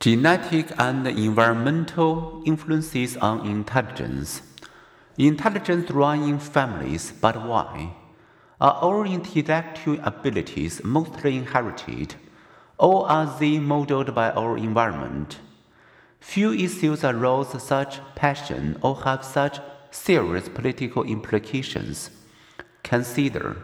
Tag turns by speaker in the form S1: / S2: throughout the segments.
S1: Genetic and environmental influences on intelligence. Intelligence runs in families, but why? Are all intellectual abilities mostly inherited, or are they modeled by our environment? Few issues arouse such passion or have such serious political implications. Consider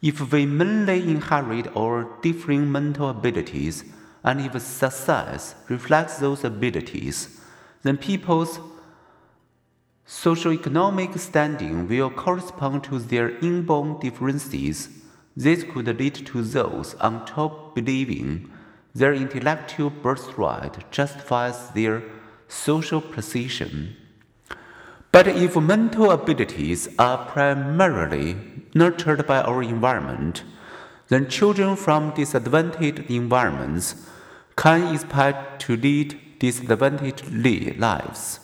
S1: if we mainly inherit our differing mental abilities and if success reflects those abilities, then people's socioeconomic standing will correspond to their inborn differences. This could lead to those on top believing their intellectual birthright justifies their social position. But if mental abilities are primarily nurtured by our environment, then children from disadvantaged environments can expect to lead disadvantaged lives.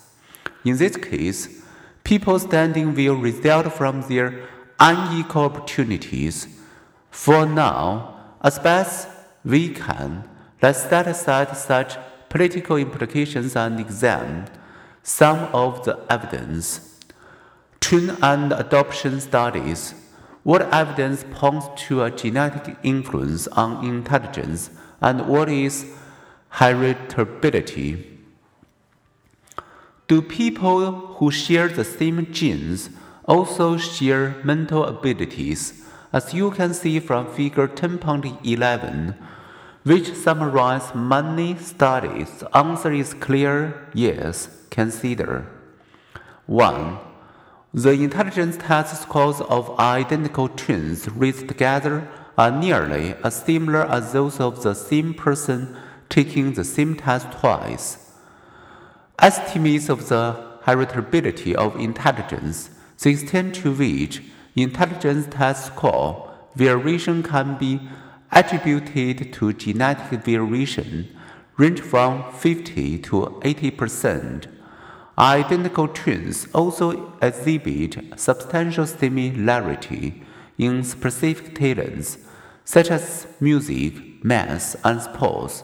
S1: In this case, people's standing will result from their unequal opportunities. For now, as best we can, let's set aside such political implications and examine some of the evidence. Twin and adoption studies what evidence points to a genetic influence on intelligence and what is heritability? Do people who share the same genes also share mental abilities? As you can see from figure 10.11, which summarizes many studies, the answer is clear yes. Consider 1. The intelligence test scores of identical twins raised together are nearly as similar as those of the same person taking the same test twice. Estimates of the heritability of intelligence, the extent to which intelligence test score variation can be attributed to genetic variation, range from 50 to 80 percent. Identical twins also exhibit substantial similarity in specific talents, such as music, math, and sports,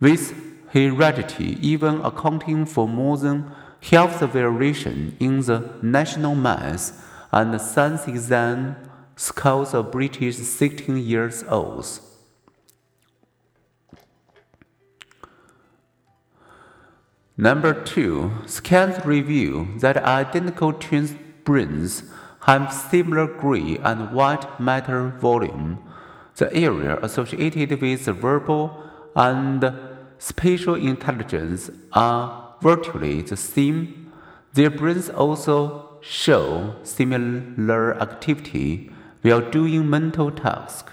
S1: with heredity even accounting for more than half the variation in the national math and science exam scores of British 16 years olds. Number two, scans reveal that identical twins' brains have similar gray and white matter volume. The area associated with verbal and spatial intelligence are virtually the same. Their brains also show similar activity while doing mental tasks.